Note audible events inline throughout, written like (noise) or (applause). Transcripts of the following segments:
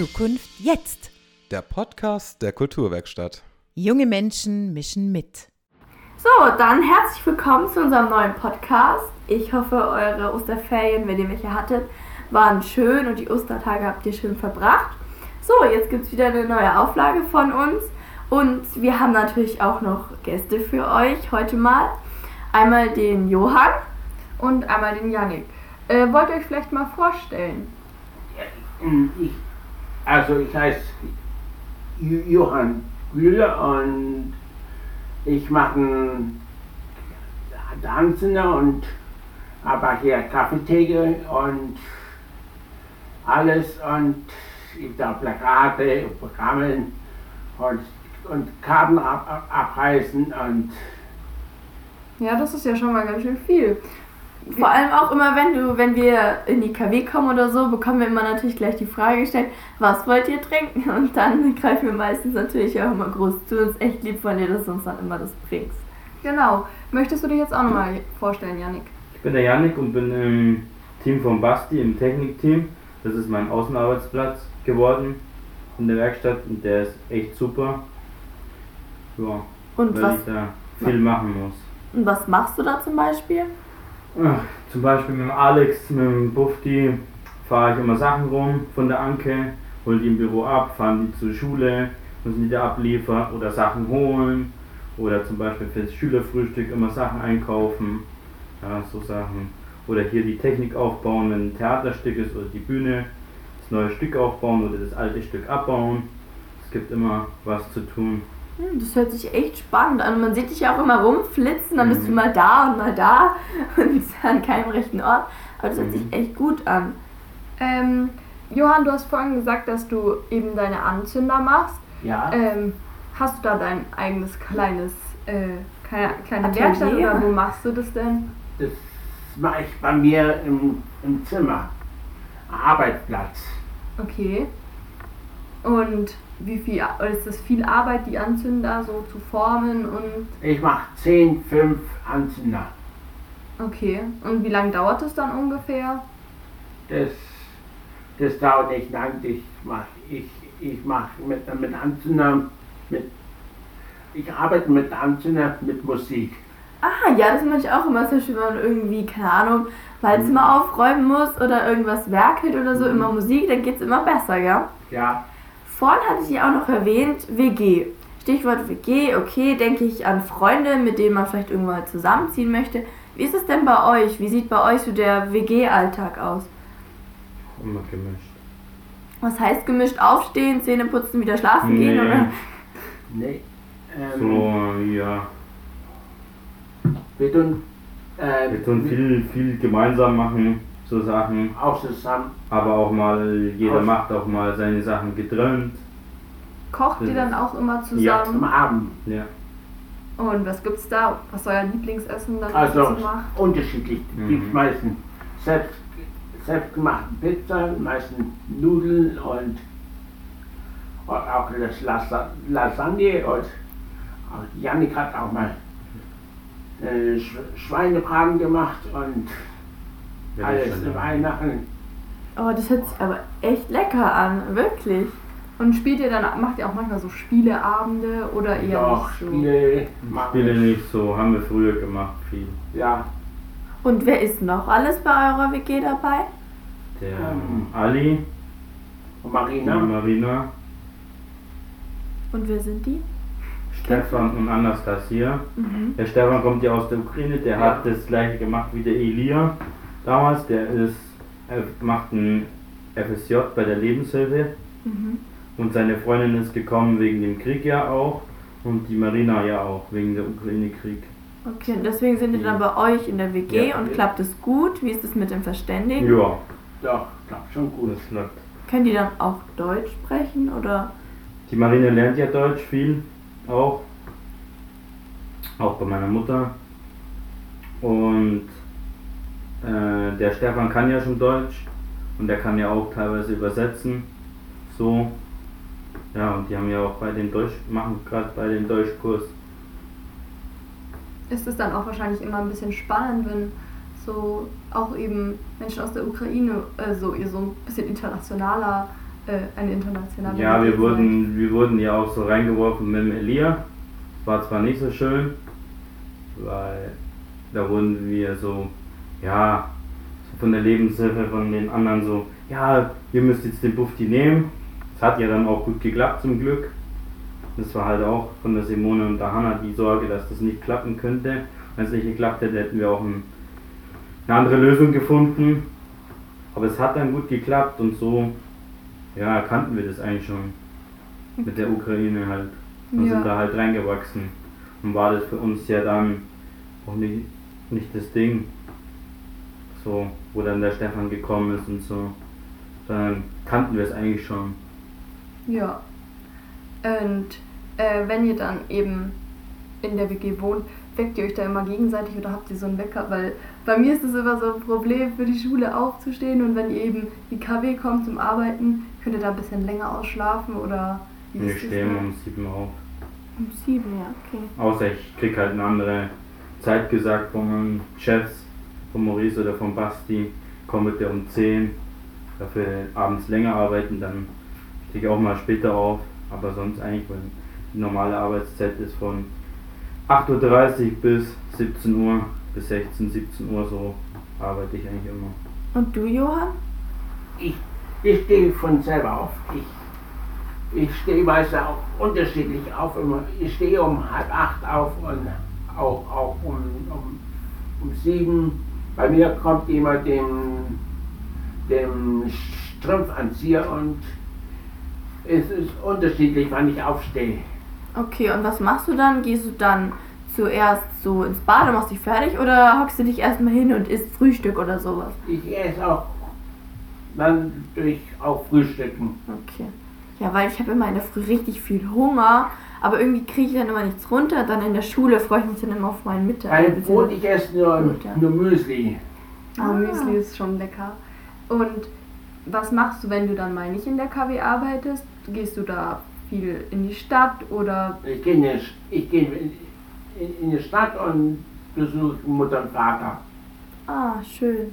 Zukunft jetzt. Der Podcast der Kulturwerkstatt. Junge Menschen mischen mit. So, dann herzlich willkommen zu unserem neuen Podcast. Ich hoffe, eure Osterferien, wenn ihr welche hattet, waren schön und die Ostertage habt ihr schön verbracht. So, jetzt gibt es wieder eine neue Auflage von uns und wir haben natürlich auch noch Gäste für euch heute mal. Einmal den Johann und einmal den Yannick. Äh, wollt ihr euch vielleicht mal vorstellen? Ich, also ich heiße Johann Güler und ich mache Tanzender und aber hier Kaffeetheke und alles und ich da Plakate, Programme und, und Karten ab, abreißen und ja, das ist ja schon mal ganz schön viel. Vor allem auch immer, wenn du, wenn wir in die KW kommen oder so, bekommen wir immer natürlich gleich die Frage gestellt, was wollt ihr trinken? Und dann (laughs) greifen wir meistens natürlich auch immer groß zu. Uns echt lieb von dir, dass du uns dann immer das bringst. Genau. Möchtest du dich jetzt auch nochmal vorstellen, Yannick? Ich bin der Yannick und bin im Team von Basti, im Technikteam. Das ist mein Außenarbeitsplatz geworden in der Werkstatt und der ist echt super. Ja, und weil was, ich da viel machen muss. Und was machst du da zum Beispiel? Zum Beispiel mit dem Alex, mit dem Bufti fahre ich immer Sachen rum von der Anke, hol die im Büro ab, fahren die zur Schule, müssen die da abliefern oder Sachen holen oder zum Beispiel fürs Schülerfrühstück immer Sachen einkaufen, ja, so Sachen. Oder hier die Technik aufbauen, wenn ein Theaterstück ist oder die Bühne, das neue Stück aufbauen oder das alte Stück abbauen. Es gibt immer was zu tun. Hm, das hört sich echt spannend an. Man sieht dich ja auch immer rumflitzen, dann bist du mal da und mal da (laughs) und an keinem rechten Ort. Aber das hört sich echt gut an. Ähm, Johann, du hast vorhin gesagt, dass du eben deine Anzünder machst. ja. Ähm, hast du da dein eigenes kleines, äh, keine, kleine? Werkstatt oder wo machst du das denn? Das mache ich bei mir im, im Zimmer. Arbeitsplatz. Okay. Und wie viel ist das viel Arbeit, die Anzünder so zu formen und Ich mache 10, 5 Anzünder. okay. Und wie lange dauert es dann ungefähr? Das, das dauert nicht lang. Ich mache ich, ich mach mit, mit Anzünder, mit, ich arbeite mit Anzünder mit Musik. Ah, ja, das mache ich auch immer sehr schön, wenn man irgendwie, keine Ahnung, Walzimmer aufräumen muss oder irgendwas werkelt oder so, immer Musik, dann geht es immer besser, ja? Ja, Vorhin hatte ich ja auch noch erwähnt, WG. Stichwort WG, okay, denke ich an Freunde, mit denen man vielleicht irgendwann zusammenziehen möchte. Wie ist es denn bei euch? Wie sieht bei euch so der WG-Alltag aus? Immer gemischt. Was heißt gemischt aufstehen, Zähne putzen, wieder schlafen gehen? Nee. Oder? nee. Ähm, So, ja. Wir tun, äh, Wir tun viel, viel gemeinsam machen, so Sachen. auch zusammen. Aber auch mal, jeder Aus- macht auch mal seine Sachen getrennt. Kocht ihr dann auch immer Ja, Am zusammen? Abend. Ja. Und was gibt's da? Was ist euer Lieblingsessen dann Also dazu macht? unterschiedlich. Mhm. Die meisten selbst, selbstgemachte Pizza, meistens Nudeln und, und auch das Lasa- Lasagne und auch Janik hat auch mal äh, Sch Schweinebraten gemacht und alles da- Weihnachten. Oh, das hört sich aber echt lecker an, wirklich. Und spielt ihr dann, macht ihr auch manchmal so Spieleabende oder eher Doch, nicht so? Spiele machen. Spiele nicht so, haben wir früher gemacht, viel. Ja, Und wer ist noch alles bei eurer WG dabei? Der Ähm. Ali, und Marina. Marina, Und wer sind die? Stefan und Anastasia. Mhm. Der Stefan kommt ja aus der Ukraine, der Ja. hat das gleiche gemacht wie der Elia damals. Der ist, er macht ein FSJ bei der Lebenshilfe Mhm. und seine Freundin ist gekommen wegen dem Krieg ja auch und die Marina ja auch wegen der Ukraine-Krieg. Okay, und deswegen sind die dann bei euch in der WG Ja. und klappt es gut? Wie ist es mit dem Verständigen? Ja, Doch, klappt schon gut. das klappt. Können die dann auch Deutsch sprechen oder? Die Marina lernt ja Deutsch viel, auch. Auch bei meiner Mutter. Und äh, der Stefan kann ja schon Deutsch und der kann ja auch teilweise übersetzen. So. Ja, und die haben ja auch bei den Deutsch, machen gerade bei den Deutschkurs. Ist es dann auch wahrscheinlich immer ein bisschen spannend, wenn so auch eben Menschen aus der Ukraine, also ihr so ein bisschen internationaler äh, eine internationale Ja, wir wurden, wir wurden ja auch so reingeworfen mit dem Elia. Das war zwar nicht so schön, weil da wurden wir so, ja, so von der Lebenshilfe von den anderen so, ja, ihr müsst jetzt den Bufti nehmen. Das hat ja dann auch gut geklappt zum Glück. Das war halt auch von der Simone und der Hanna die Sorge, dass das nicht klappen könnte. Wenn es nicht geklappt hätte, hätten wir auch ein, eine andere Lösung gefunden. Aber es hat dann gut geklappt und so, ja, kannten wir das eigentlich schon mit der Ukraine halt. Und Ja. sind da halt reingewachsen. Und war das für uns ja dann auch nicht, nicht das Ding, so, wo dann der Stefan gekommen ist und so. Dann kannten wir es eigentlich schon. Ja. Und äh, wenn ihr dann eben in der WG wohnt, weckt ihr euch da immer gegenseitig oder habt ihr so einen Wecker? Weil bei mir ist es immer so ein Problem, für die Schule aufzustehen und wenn ihr eben die KW kommt zum Arbeiten, könnt ihr da ein bisschen länger ausschlafen oder wie Wir das stehen um sieben auf. Um sieben, ja, okay. Außer ich krieg halt eine andere Zeit gesagt von meinen Chefs, von Maurice oder von Basti. Kommt der um 10, dafür abends länger arbeiten, dann stehe ich auch mal später auf. Aber sonst eigentlich, weil die normale Arbeitszeit ist von 8.30 Uhr bis 17 Uhr, bis 16, 17 Uhr so arbeite ich eigentlich immer. Und du, Johann? Ich, ich stehe von selber auf. Ich, ich stehe meist auch unterschiedlich auf. Immer. Ich stehe um halb acht auf und auch, auch um, um, um sieben. Bei mir kommt jemand dem, dem Strumpfanzieher und es ist unterschiedlich, wann ich aufstehe. Okay, und was machst du dann? Gehst du dann zuerst so ins Bad und machst dich fertig oder hockst du dich erstmal hin und isst Frühstück oder sowas? Ich esse auch dann durch auch Frühstücken. Okay. Ja, weil ich habe immer in der Früh richtig viel Hunger, aber irgendwie kriege ich dann immer nichts runter. Dann in der Schule freue ich mich dann immer auf meinen Mittag. Kein Brot, ich esse nur, nur Müsli. Ah, Müsli ist schon lecker. Und was machst du, wenn du dann mal nicht in der KW arbeitest? Gehst du da viel in die Stadt oder Ich gehe in, die- ich gehe in, in, in die Stadt und besuche Mutter und Vater. Ah, schön.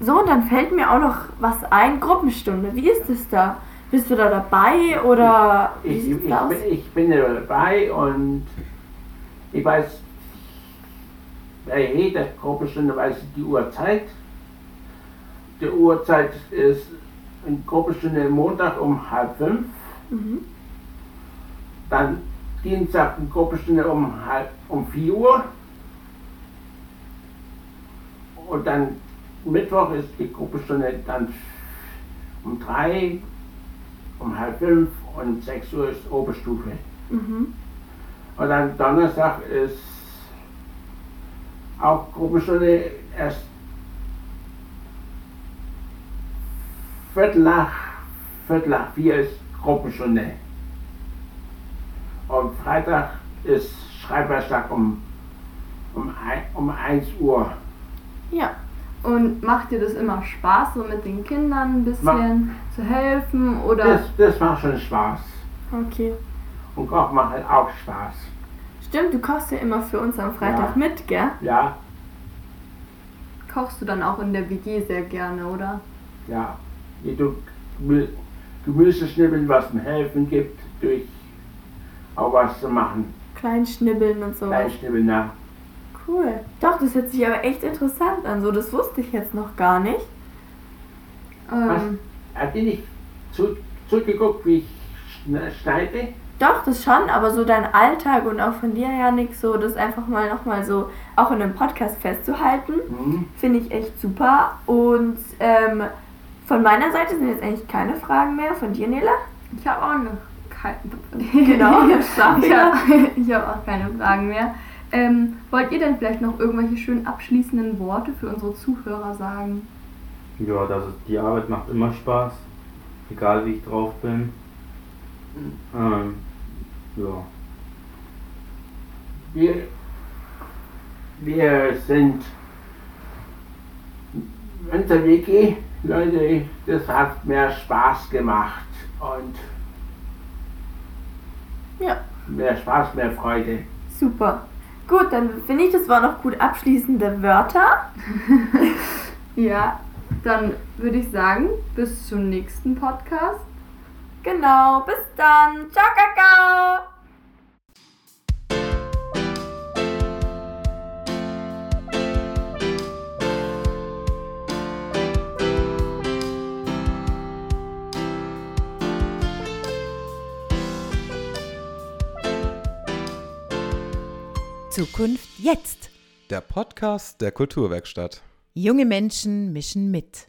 So, und dann fällt mir auch noch was ein. Gruppenstunde. Wie ist es da? Bist du da dabei oder Ich, ich, aus? bin, ich bin da dabei und ich weiß, bei jeder Gruppenstunde weiß ich die Uhrzeit. Die Uhrzeit ist in Gruppenstunde Montag um halb fünf. Mhm. Dann Dienstag eine Gruppenstunde um halb um 4 Uhr. Und dann Mittwoch ist die Gruppenstunde dann um 3, um halb 5 und 6 Uhr ist Oberstufe. Mhm. Und dann Donnerstag ist auch Gruppenstunde erst Viertel nach, Viertel nach vier ist Gruppenstunde. Und Freitag ist Schreiberstag um, um, ein, um 1 Uhr. Ja. Und macht dir das immer Spaß, so mit den Kindern ein bisschen zu helfen oder Das, das macht schon Spaß. Okay. Und Koch macht halt auch Spaß. Stimmt, du kochst ja immer für uns am Freitag Ja. mit, gell? Ja, kochst du dann auch in der WG sehr gerne, oder? ja. Du Gemü- Gemüse schnibbeln, was mir helfen gibt, durch auch was zu machen. Klein schnibbeln und so. Kleinschnibbeln, ja. Cool. Doch, das hört sich aber echt interessant an. So, das wusste ich jetzt noch gar nicht. Ähm, Habt ihr nicht zu, zugeguckt, wie ich schne- schneide? Doch, das schon, aber so dein Alltag und auch von dir, Janik, so das einfach mal nochmal so auch in einem Podcast festzuhalten, Mhm. finde ich echt super. Und ähm, von meiner Seite sind jetzt eigentlich keine Fragen mehr. Von dir, Nela? ich habe auch noch keine. (laughs) (laughs) Genau, (laughs) ich habe auch keine Fragen mehr. Ähm, wollt ihr denn vielleicht noch irgendwelche schönen abschließenden Worte für unsere Zuhörer sagen? Ja, das ist, die Arbeit macht immer Spaß, egal wie ich drauf bin. Ähm, ja. Wir, wir sind unser WG, Leute, das hat mehr Spaß gemacht und Ja. mehr Spaß, mehr Freude. Super. Gut, dann finde ich, das waren noch gut abschließende Wörter. (laughs) Ja, dann würde ich sagen, bis zum nächsten Podcast. Genau, bis dann. Ciao, Kakao. Zukunft jetzt. Der Podcast der Kulturwerkstatt. Junge Menschen mischen mit.